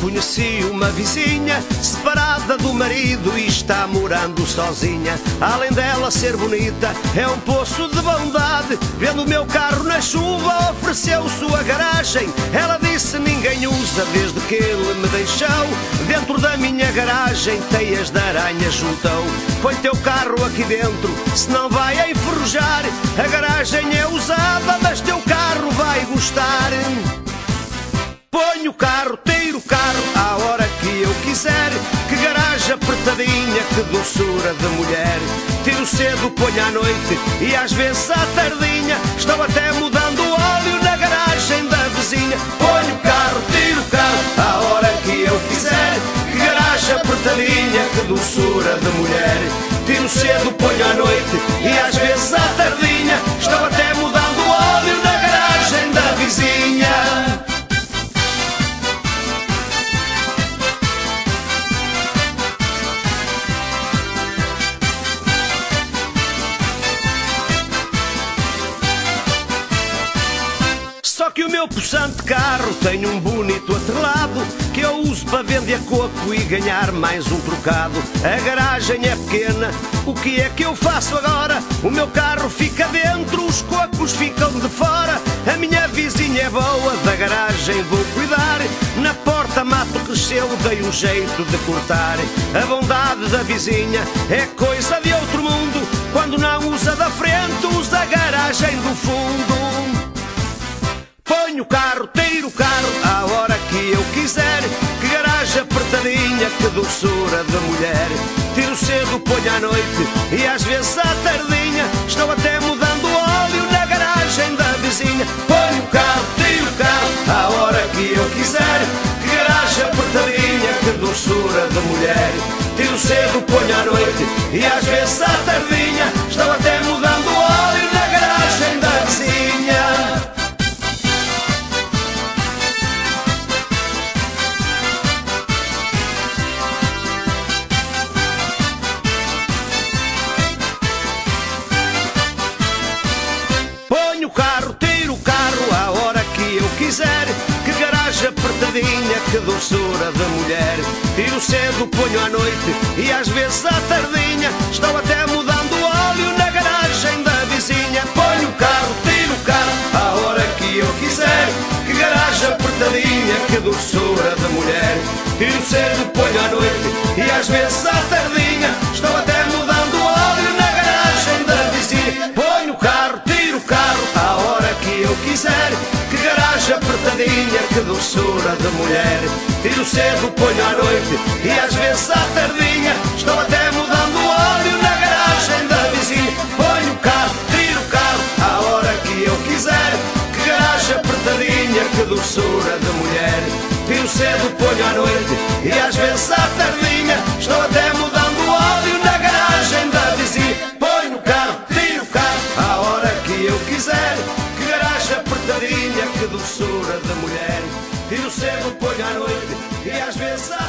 conheci uma vizinha separada do marido e está morando sozinha. Além dela ser bonita, é um poço de bondade. Vendo o meu carro na chuva, ofereceu sua garagem. Ela disse: Ninguém usa desde que ele me deixou. Dentro da minha garagem, teias de aranha juntou. Põe teu carro aqui dentro, senão vai enferrujar. A garagem é usada, mas teu carro vai gostar. Ponho o carro, tiro o carro à hora que eu quiser. Que garagem apertadinha, que doçura de mulher. Tiro cedo, ponho à noite e às vezes à tardinha. Estou até mudando o óleo na garagem da vizinha. Ponho o carro, tiro o carro à hora que eu quiser. Que garagem apertadinha, que doçura de mulher. Tiro cedo, ponho à noite e às vezes à tardinha. Estou até Só que o meu possante carro tem um bonito atrelado que eu uso para vender coco e ganhar mais um trocado. A garagem é pequena, o que é que eu faço agora? O meu carro fica dentro, os cocos ficam de fora. A minha vizinha é boa, da garagem vou cuidar. Na porta mato cresceu, dei um jeito de cortar. A bondade da vizinha é coisa de outro mundo. Quando não usa da frente, usa a garagem do fundo. Ponho o carro, tiro carro à hora que eu quiser. Que garagem apertadinha, que doçura de mulher. Tiro cedo, ponho à noite e às vezes à tardinha. Estou até mudando óleo na garagem da vizinha. Ponho carro, tiro carro à hora que eu quiser. Que garagem apertadinha, que doçura de mulher. Tiro cedo, ponho à noite e às vezes à tardinha. Estou até que doçura de mulher. Tiro cedo, ponho à noite e às vezes à tardinha. Estou até mudando óleo na garagem da vizinha. Ponho o carro, tiro o carro à hora que eu quiser. Que garagem apertadinha, que doçura de mulher. Tiro cedo, ponho à noite e às vezes à tardinha. Estou até doçura de mulher. Tiro cedo, ponho à noite e às vezes à tardinha. Estou até mudando óleo na garagem da vizinha. Ponho o carro, tiro o carro à hora que eu quiser. Que garagem apertadinha, que doçura de mulher. Tiro cedo, ponho à noite e às vezes à tardinha. Às vezes tardinha.